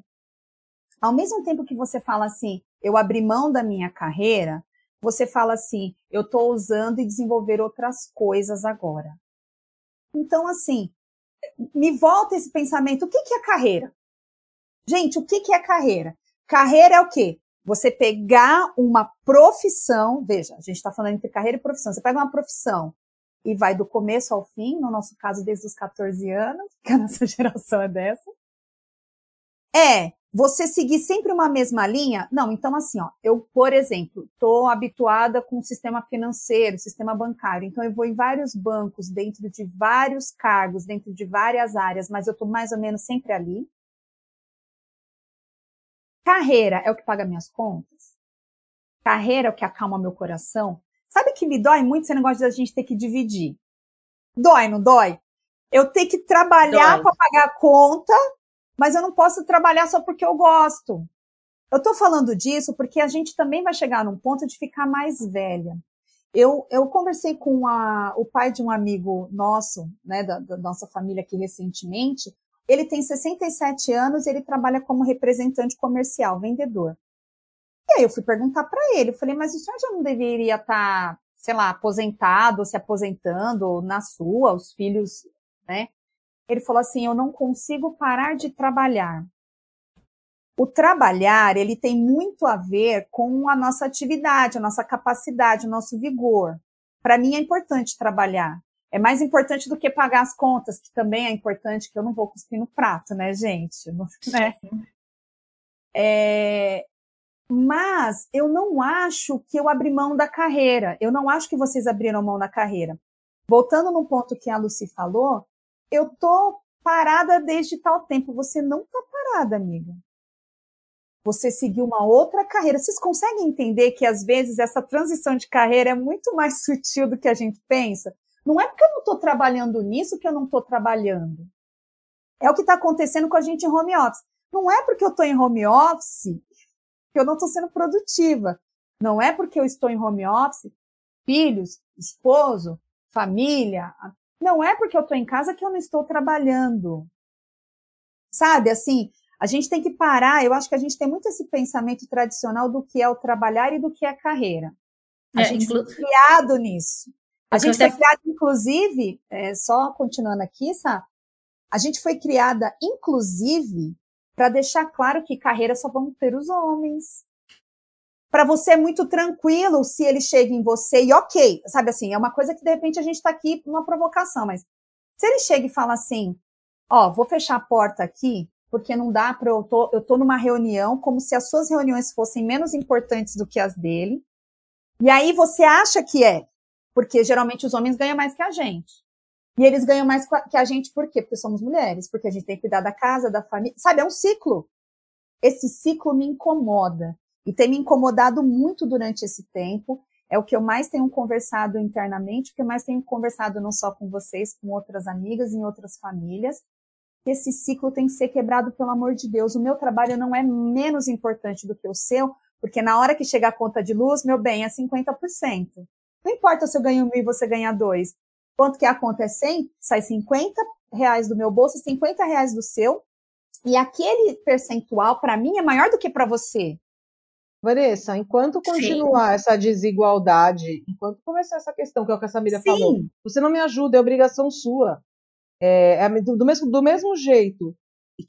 Ao mesmo tempo que você fala assim, eu abri mão da minha carreira, você fala assim, eu estou usando e desenvolver outras coisas agora. Então, assim, me volta esse pensamento, o que, que é carreira? Gente, o que, que é carreira? Carreira é o quê? Você pegar uma profissão, veja, a gente está falando entre carreira e profissão. Você pega uma profissão e vai do começo ao fim, no nosso caso, desde os 14 anos, que a nossa geração é dessa. É você seguir sempre uma mesma linha? Não, então assim, ó, eu, por exemplo, estou habituada com o sistema financeiro, sistema bancário, então eu vou em vários bancos, dentro de vários cargos, dentro de várias áreas, mas eu estou mais ou menos sempre ali. Carreira é o que paga minhas contas? Carreira é o que acalma meu coração? Sabe que me dói muito esse negócio de a gente ter que dividir? Dói, não dói? Eu tenho que trabalhar para pagar a conta, mas eu não posso trabalhar só porque eu gosto. Eu estou falando disso porque a gente também vai chegar num ponto de ficar mais velha. Eu, eu conversei com a, o pai de um amigo nosso, né, da, da nossa família aqui recentemente, ele tem 67 anos ele trabalha como representante comercial, vendedor. E aí eu fui perguntar para ele, eu falei, mas o senhor já não deveria estar, tá, sei lá, aposentado, se aposentando na sua, os filhos, né? Ele falou assim, eu não consigo parar de trabalhar. O trabalhar, ele tem muito a ver com a nossa atividade, a nossa capacidade, o nosso vigor. Para mim é importante trabalhar é mais importante do que pagar as contas, que também é importante, que eu não vou cuspir no prato, né, gente? Né? É, mas eu não acho que eu abri mão da carreira. Eu não acho que vocês abriram mão da carreira. Voltando no ponto que a Lucy falou, eu tô parada desde tal tempo. Você não tá parada, amiga. você seguir uma outra carreira. Vocês conseguem entender que às vezes essa transição de carreira é muito mais sutil do que a gente pensa? Não é porque eu não estou trabalhando nisso que eu não estou trabalhando. É o que está acontecendo com a gente em home office. Não é porque eu estou em home office que eu não estou sendo produtiva. Não é porque eu estou em home office, filhos, esposo, família. Não é porque eu estou em casa que eu não estou trabalhando. Sabe, assim, a gente tem que parar. Eu acho que a gente tem muito esse pensamento tradicional do que é o trabalhar e do que é a carreira. A é, gente inclu... foi criado nisso. A gente foi criado, inclusive, é, só continuando aqui, sabe? A gente foi criada, inclusive, para deixar claro que carreira só vão ter os homens. Para você é muito tranquilo se ele chega em você e ok, sabe assim, é uma coisa que de repente a gente está aqui numa provocação, mas se ele chega e fala assim, ó, vou fechar a porta aqui, porque não dá para eu tô, eu tô numa reunião como se as suas reuniões fossem menos importantes do que as dele. E aí você acha que é, porque geralmente os homens ganham mais que a gente. E eles ganham mais que a gente por quê? Porque somos mulheres, porque a gente tem que cuidar da casa, da família. Sabe, é um ciclo. Esse ciclo me incomoda. E tem me incomodado muito durante esse tempo. É o que eu mais tenho conversado internamente, o que eu mais tenho conversado não só com vocês, com outras amigas em outras famílias. Esse ciclo tem que ser quebrado, pelo amor de Deus. O meu trabalho não é menos importante do que o seu, porque na hora que chegar a conta de luz, meu bem, é 50%. Não importa se eu ganho mil e você ganha dois. Quanto que a conta é 100, sai 50 reais do meu bolso, 50 reais do seu, e aquele percentual, para mim, é maior do que para você. Vanessa, enquanto continuar Sim. essa desigualdade, enquanto começar essa questão que é o que a Samira Sim. falou, você não me ajuda, é obrigação sua. É, é do, mesmo, do mesmo jeito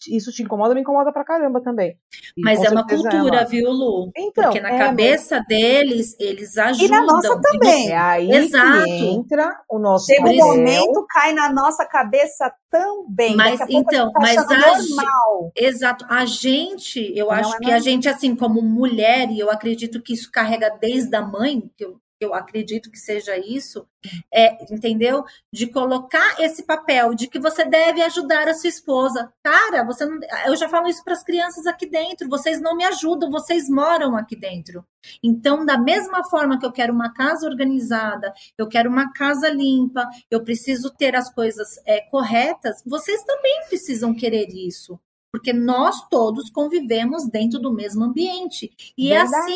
isso te incomoda, me incomoda pra caramba também. E Mas é uma é cultura, é uma... viu, Lu? Então, Porque na é, cabeça mas... deles, eles ajudam. E na nossa também. É aí Exato. que entra o nosso Chega um momento, cai na nossa cabeça também. Mas então, tá mas a normal. Exato. A gente, eu Não acho é que a gente, assim, como mulher, e eu acredito que isso carrega desde a mãe, que eu eu acredito que seja isso, é, entendeu? De colocar esse papel de que você deve ajudar a sua esposa. Cara, você não, eu já falo isso para as crianças aqui dentro, vocês não me ajudam, vocês moram aqui dentro. Então, da mesma forma que eu quero uma casa organizada, eu quero uma casa limpa, eu preciso ter as coisas é, corretas, vocês também precisam querer isso porque nós todos convivemos dentro do mesmo ambiente. E é Verdade.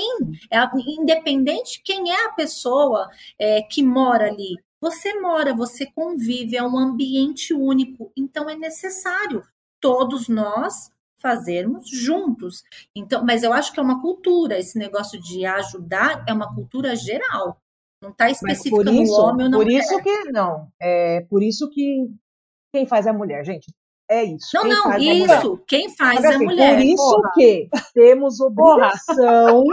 é assim, é, independente quem é a pessoa é, que mora ali, você mora, você convive, é um ambiente único, então é necessário todos nós fazermos juntos. Então, mas eu acho que é uma cultura, esse negócio de ajudar é uma cultura geral. Não está específica no homem ou não. Por isso que não, é por isso que quem faz é a mulher, gente. É isso. Não, quem não, isso. Quem faz é a mulher. Por isso porra. que temos obrigação,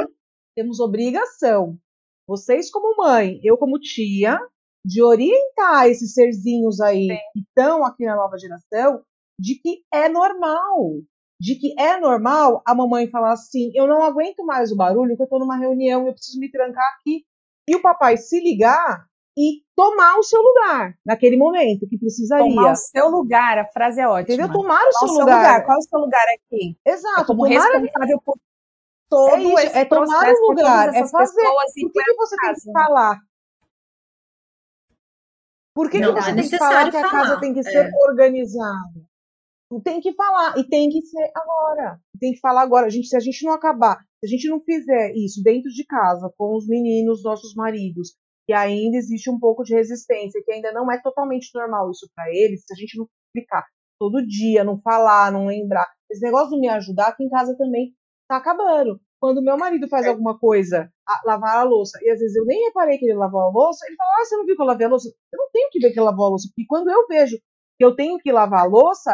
temos obrigação, vocês como mãe, eu como tia, de orientar esses serzinhos aí Sim. que estão aqui na nova geração, de que é normal. De que é normal a mamãe falar assim: eu não aguento mais o barulho, que eu estou numa reunião, eu preciso me trancar aqui. E o papai se ligar e tomar o seu lugar naquele momento que precisaria. Tomar o seu lugar, a frase é ótima. Entendeu? Tomar o, seu, seu lugar. lugar. Qual é o seu lugar aqui? Exato. É como tomar... responsável por todo é isso, esse é tomar o lugar, é fazer. Por que, que você casa? tem que falar? Por que, não, que você é tem que falar que a casa tem que ser é. organizada? Tem que falar, e tem que ser agora. Tem que falar agora. A gente, se a gente não acabar, se a gente não fizer isso dentro de casa, com os meninos, nossos maridos, que ainda existe um pouco de resistência, que ainda não é totalmente normal isso para eles, se a gente não explicar todo dia, não falar, não lembrar. Esse negócio de me ajudar aqui em casa também tá acabando. Quando meu marido faz é. alguma coisa, a, lavar a louça, e às vezes eu nem reparei que ele lavou a louça, ele fala: Ah, você não viu que eu lavei a louça? Eu não tenho que ver que ele lavou a louça, porque quando eu vejo que eu tenho que lavar a louça,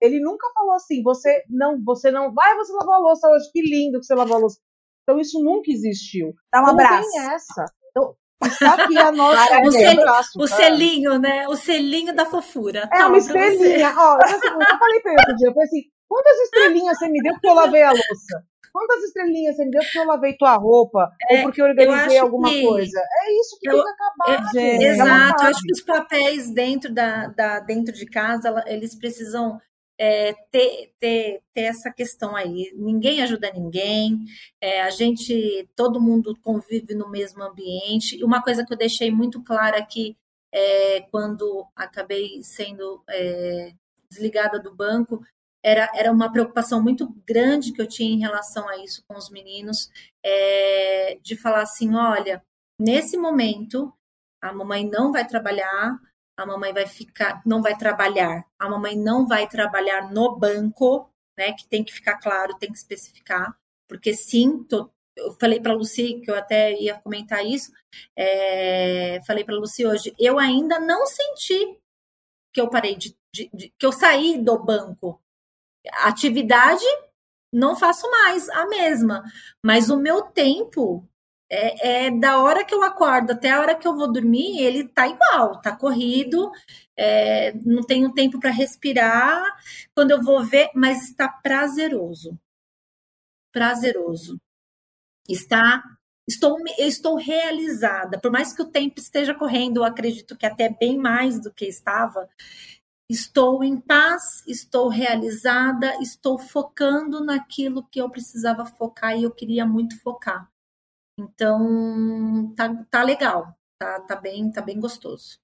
ele nunca falou assim: você não, você não, vai, você lavou a louça hoje, que lindo que você lavou a louça. Então isso nunca existiu. Dá um então, abraço. Tem essa. Então, Está aqui a nossa. o, sel, o selinho, né? O selinho da fofura. É uma estrelinha. Ó, eu, eu falei para ele outro dia, eu falei assim: quantas estrelinhas você me deu porque eu lavei a louça? Quantas estrelinhas você me deu porque eu lavei tua roupa? É, ou porque eu organizei eu alguma que... coisa? É isso que eu, tem que acabar, é, gente. Exato. É acho que os papéis dentro, da, da, dentro de casa, eles precisam é, ter, ter, ter essa questão aí. Ninguém ajuda ninguém, é, a gente, todo mundo convive no mesmo ambiente. E uma coisa que eu deixei muito clara aqui é, quando acabei sendo é, desligada do banco, era, era uma preocupação muito grande que eu tinha em relação a isso com os meninos, é, de falar assim, olha, nesse momento a mamãe não vai trabalhar, a mamãe vai ficar, não vai trabalhar, a mamãe não vai trabalhar no banco, né? Que tem que ficar claro, tem que especificar, porque sim, tô, eu falei para a Lucy que eu até ia comentar isso, é, falei para a Lucy hoje, eu ainda não senti que eu parei de, de, de, que eu saí do banco. Atividade não faço mais a mesma, mas o meu tempo é, é, da hora que eu acordo até a hora que eu vou dormir, ele tá igual, tá corrido, é, não tenho tempo para respirar. Quando eu vou ver, mas está prazeroso. Prazeroso. Está. Estou, estou realizada. Por mais que o tempo esteja correndo, eu acredito que até bem mais do que estava. Estou em paz, estou realizada, estou focando naquilo que eu precisava focar e eu queria muito focar. Então, tá, tá legal, tá, tá, bem, tá bem gostoso.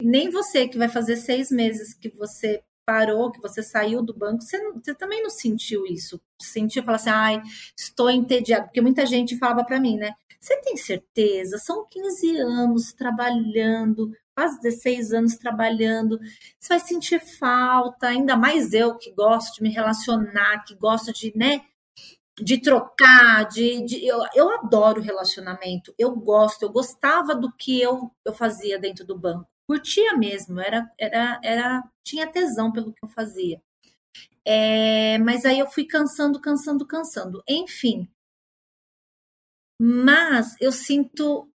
Nem você que vai fazer seis meses que você parou, que você saiu do banco, você, você também não sentiu isso? Sentiu falar assim, ai, estou entediado, porque muita gente falava para mim, né? Você tem certeza? São 15 anos trabalhando, quase 16 anos trabalhando, você vai sentir falta, ainda mais eu que gosto de me relacionar, que gosto de, né, de trocar, de, de eu, eu adoro relacionamento, eu gosto, eu gostava do que eu, eu fazia dentro do banco, curtia mesmo, era, era, era tinha tesão pelo que eu fazia. É, mas aí eu fui cansando, cansando, cansando. Enfim. Mas eu sinto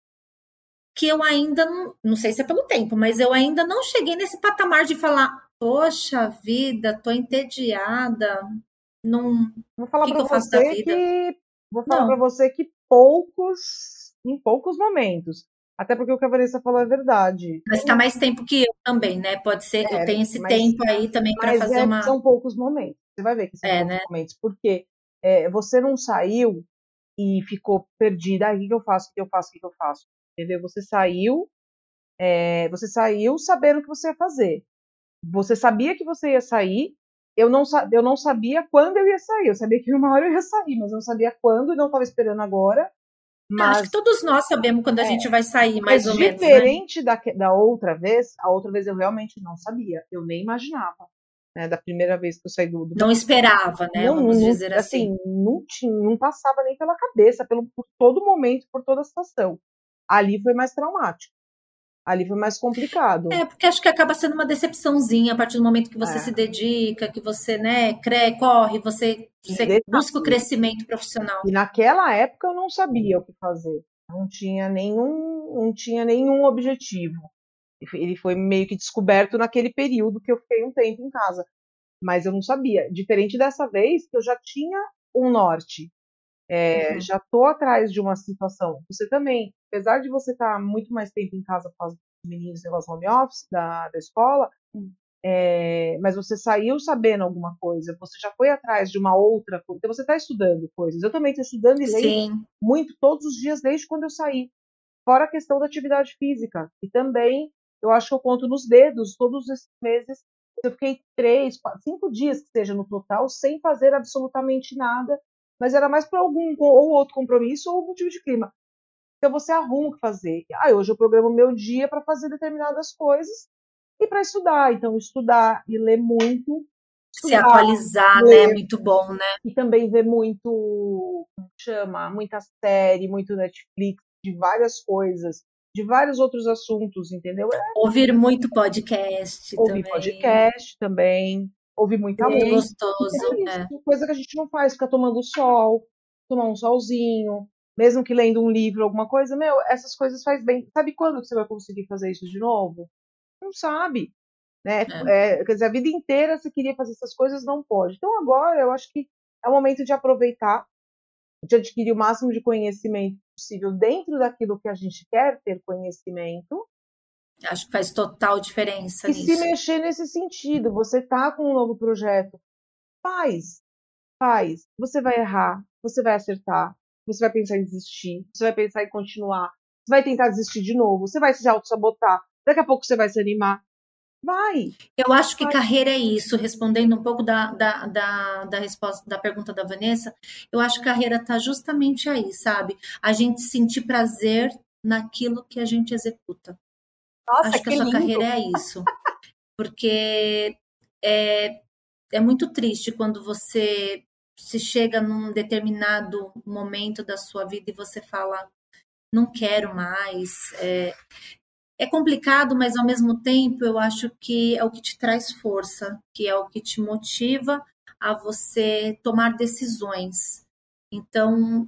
que eu ainda não, não sei se é pelo tempo, mas eu ainda não cheguei nesse patamar de falar, poxa vida, tô entediada, não. Vou falar para você que vou falar para você que poucos, em poucos momentos. Até porque o que a Vanessa falou é verdade. Mas está mais tempo que eu também, né? Pode ser, é, eu tenho esse mas, tempo aí também para fazer é, uma. São poucos momentos. Você vai ver que são é, poucos né? momentos, porque é, você não saiu e ficou perdida. Ah, o que, eu faço? O que eu faço? O que eu faço? Entendeu? Você saiu, é, você saiu sabendo o que você ia fazer. Você sabia que você ia sair eu não, eu não sabia quando eu ia sair. Eu sabia que uma hora eu ia sair, mas eu não sabia quando e não estava esperando agora. Mas, acho que todos nós sabemos quando a é, gente vai sair, mais ou menos. Né? Diferente né? da, da outra vez, a outra vez eu realmente não sabia. Eu nem imaginava. Né, da primeira vez que eu saí do. do... Não esperava, né? Não, vamos dizer assim. assim. Não, tinha, não passava nem pela cabeça, pelo, por todo momento, por toda a situação. Ali foi mais traumático ali foi mais complicado. É, porque acho que acaba sendo uma decepçãozinha a partir do momento que você é. se dedica, que você, né, crê, corre, você, você busca o crescimento profissional. E naquela época eu não sabia o que fazer. Não tinha nenhum, não tinha nenhum objetivo. Ele foi meio que descoberto naquele período que eu fiquei um tempo em casa. Mas eu não sabia. Diferente dessa vez, que eu já tinha um norte. É, uhum. Já estou atrás de uma situação. Você também, apesar de você estar tá muito mais tempo em casa por causa dos meninos negócio home office da, da escola, uhum. é, mas você saiu sabendo alguma coisa, você já foi atrás de uma outra coisa, então você está estudando coisas. Eu também estou estudando e lendo muito todos os dias desde quando eu saí. Fora a questão da atividade física, e também eu acho que eu conto nos dedos todos esses meses. Eu fiquei três, quatro, cinco dias que seja no total sem fazer absolutamente nada mas era mais por algum ou outro compromisso ou motivo de clima. Então você arruma o que fazer. Ah, hoje eu programo meu dia para fazer determinadas coisas e para estudar. Então, estudar e ler muito. Se atualizar, né? ler, né? Muito bom, né? E também ver muito, chama, muita série, muito Netflix, de várias coisas, de vários outros assuntos, entendeu? É. Ouvir muito podcast Ouvir também. podcast também ouvir muita é música. gostoso. É, é. Coisa que a gente não faz, ficar tomando sol, tomar um solzinho, mesmo que lendo um livro, alguma coisa, meu, essas coisas faz bem. Sabe quando que você vai conseguir fazer isso de novo? Não sabe. Né? É. É, quer dizer, a vida inteira você queria fazer essas coisas, não pode. Então agora eu acho que é o momento de aproveitar, de adquirir o máximo de conhecimento possível dentro daquilo que a gente quer ter conhecimento, Acho que faz total diferença e nisso. se mexer nesse sentido, você tá com um novo projeto, faz, faz. Você vai errar, você vai acertar, você vai pensar em desistir, você vai pensar em continuar, você vai tentar desistir de novo, você vai se auto-sabotar, daqui a pouco você vai se animar. Vai! Eu acho que vai. carreira é isso, respondendo um pouco da, da, da, da, resposta da pergunta da Vanessa, eu acho que carreira está justamente aí, sabe? A gente sentir prazer naquilo que a gente executa. Nossa, acho que, que a sua lindo. carreira é isso. Porque é, é muito triste quando você se chega num determinado momento da sua vida e você fala, não quero mais. É, é complicado, mas ao mesmo tempo eu acho que é o que te traz força, que é o que te motiva a você tomar decisões. Então,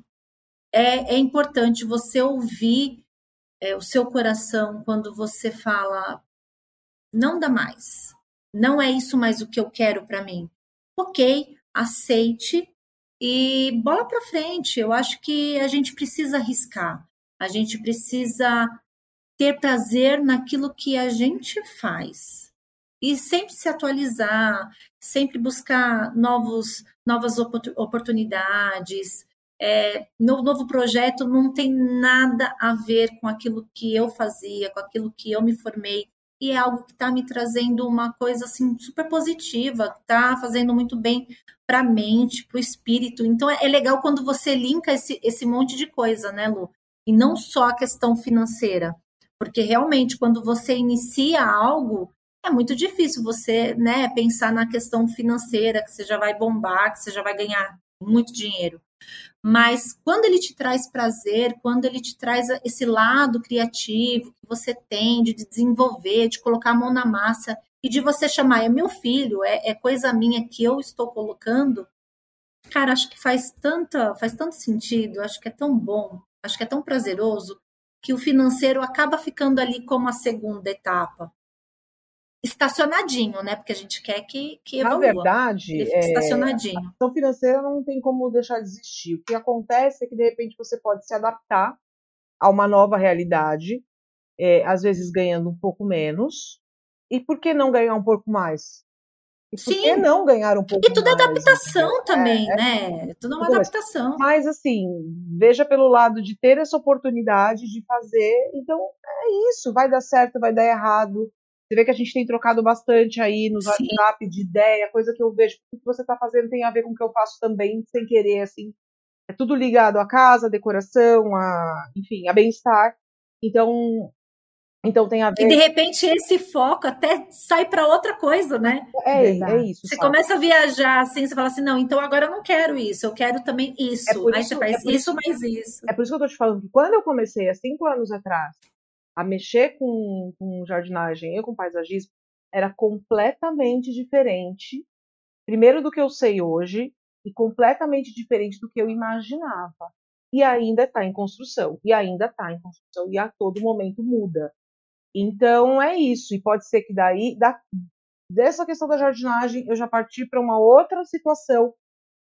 é, é importante você ouvir é, o seu coração quando você fala: não dá mais, não é isso mais o que eu quero para mim. Ok, aceite e bola para frente. Eu acho que a gente precisa arriscar, a gente precisa ter prazer naquilo que a gente faz e sempre se atualizar, sempre buscar novos, novas oportunidades. É, no novo projeto não tem nada a ver com aquilo que eu fazia, com aquilo que eu me formei e é algo que está me trazendo uma coisa assim super positiva, está fazendo muito bem para a mente, para o espírito. Então é, é legal quando você linka esse, esse monte de coisa, né, Lu? E não só a questão financeira. Porque realmente, quando você inicia algo, é muito difícil você né, pensar na questão financeira, que você já vai bombar, que você já vai ganhar muito dinheiro. Mas quando ele te traz prazer, quando ele te traz esse lado criativo que você tem de desenvolver, de colocar a mão na massa e de você chamar, é meu filho, é, é coisa minha que eu estou colocando, cara, acho que faz tanta, faz tanto sentido, acho que é tão bom, acho que é tão prazeroso que o financeiro acaba ficando ali como a segunda etapa. Estacionadinho, né? Porque a gente quer que, que evolua. Na verdade, é, estacionadinho. a questão financeira não tem como deixar de existir. O que acontece é que, de repente, você pode se adaptar a uma nova realidade, é, às vezes ganhando um pouco menos. E por que não ganhar um pouco mais? E por Sim. que não ganhar um pouco E tudo é mais, adaptação entendeu? também, É, é né? Tudo é uma mais. adaptação. Mas assim, veja pelo lado de ter essa oportunidade de fazer. Então, é isso. Vai dar certo, vai dar errado. Você vê que a gente tem trocado bastante aí no Sim. WhatsApp de ideia, coisa que eu vejo que o que você está fazendo tem a ver com o que eu faço também, sem querer, assim. É tudo ligado à casa, à decoração, a, enfim, a bem-estar. Então, então tem a E de ver. repente esse foco até sai para outra coisa, né? É, Verdade. é isso. Você sabe? começa a viajar assim, você fala assim, não, então agora eu não quero isso, eu quero também isso. É Aí isso- você faz é isso isso- mais isso. É por isso que eu tô te falando que quando eu comecei há cinco anos atrás a mexer com, com jardinagem e com paisagismo, era completamente diferente, primeiro do que eu sei hoje, e completamente diferente do que eu imaginava. E ainda está em construção, e ainda está em construção, e a todo momento muda. Então é isso, e pode ser que daí, da, dessa questão da jardinagem, eu já parti para uma outra situação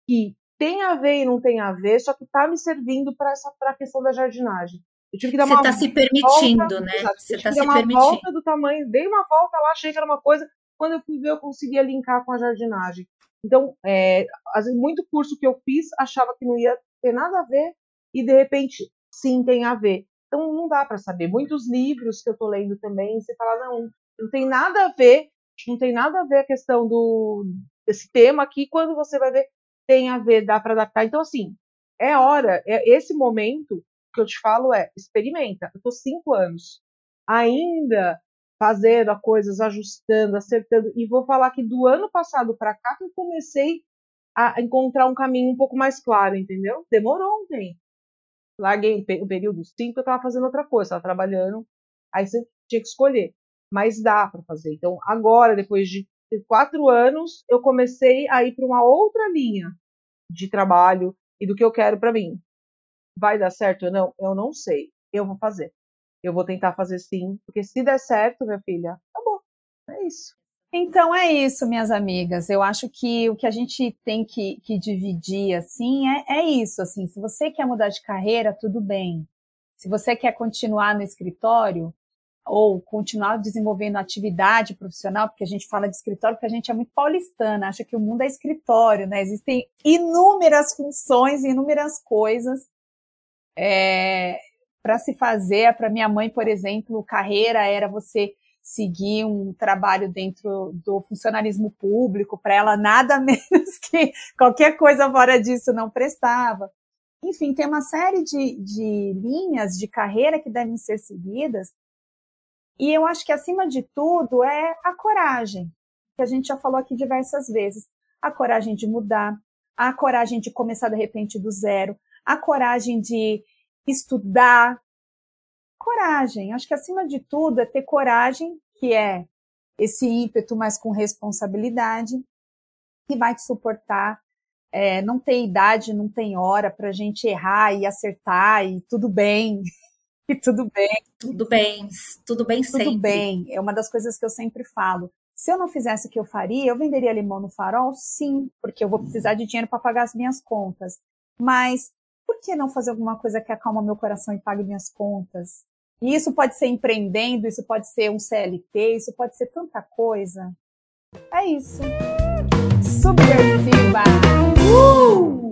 que tem a ver e não tem a ver, só que está me servindo para essa questão da jardinagem. Eu tive que dar Você uma está se permitindo, né? exato, Você que se uma permitindo. volta do tamanho, dei uma volta lá, achei que era uma coisa, quando eu fui ver eu conseguia linkar com a jardinagem. Então, é, às vezes, muito curso que eu fiz achava que não ia ter nada a ver e de repente sim tem a ver. Então não dá para saber. Muitos livros que eu tô lendo também, você fala não, não tem nada a ver, não tem nada a ver a questão do desse tema aqui, quando você vai ver tem a ver, dá para adaptar. Então assim, é hora, é esse momento que eu te falo é experimenta. Eu tô cinco anos ainda fazendo as coisas, ajustando, acertando. E vou falar que do ano passado para cá que eu comecei a encontrar um caminho um pouco mais claro, entendeu? Demorou um tempo. Larguei o pe- o período 5, eu estava fazendo outra coisa, estava trabalhando, aí você tinha que escolher. Mas dá para fazer. Então, agora, depois de quatro anos, eu comecei a ir para uma outra linha de trabalho e do que eu quero para mim. Vai dar certo ou não? Eu não sei. Eu vou fazer. Eu vou tentar fazer sim, porque se der certo, minha filha, tá bom. É isso. Então é isso, minhas amigas. Eu acho que o que a gente tem que, que dividir assim é, é isso. Assim, se você quer mudar de carreira, tudo bem. Se você quer continuar no escritório, ou continuar desenvolvendo atividade profissional, porque a gente fala de escritório, porque a gente é muito paulistana, acha que o mundo é escritório, né? Existem inúmeras funções, inúmeras coisas é, para se fazer. Para minha mãe, por exemplo, carreira era você seguir um trabalho dentro do funcionalismo público, para ela nada menos que qualquer coisa fora disso não prestava. Enfim, tem uma série de, de linhas de carreira que devem ser seguidas e eu acho que, acima de tudo, é a coragem, que a gente já falou aqui diversas vezes. A coragem de mudar, a coragem de começar de repente do zero, a coragem de estudar. Coragem. Acho que, acima de tudo, é ter coragem, que é esse ímpeto, mas com responsabilidade, que vai te suportar. É, não tem idade, não tem hora para a gente errar e acertar e tudo bem. E tudo bem. Tudo bem, tudo bem tudo sempre. Tudo bem, é uma das coisas que eu sempre falo. Se eu não fizesse o que eu faria, eu venderia limão no farol? Sim, porque eu vou precisar de dinheiro para pagar as minhas contas. Mas por que não fazer alguma coisa que acalma meu coração e pague minhas contas? E isso pode ser empreendendo, isso pode ser um CLT, isso pode ser tanta coisa. É isso. Subversiva! Uh!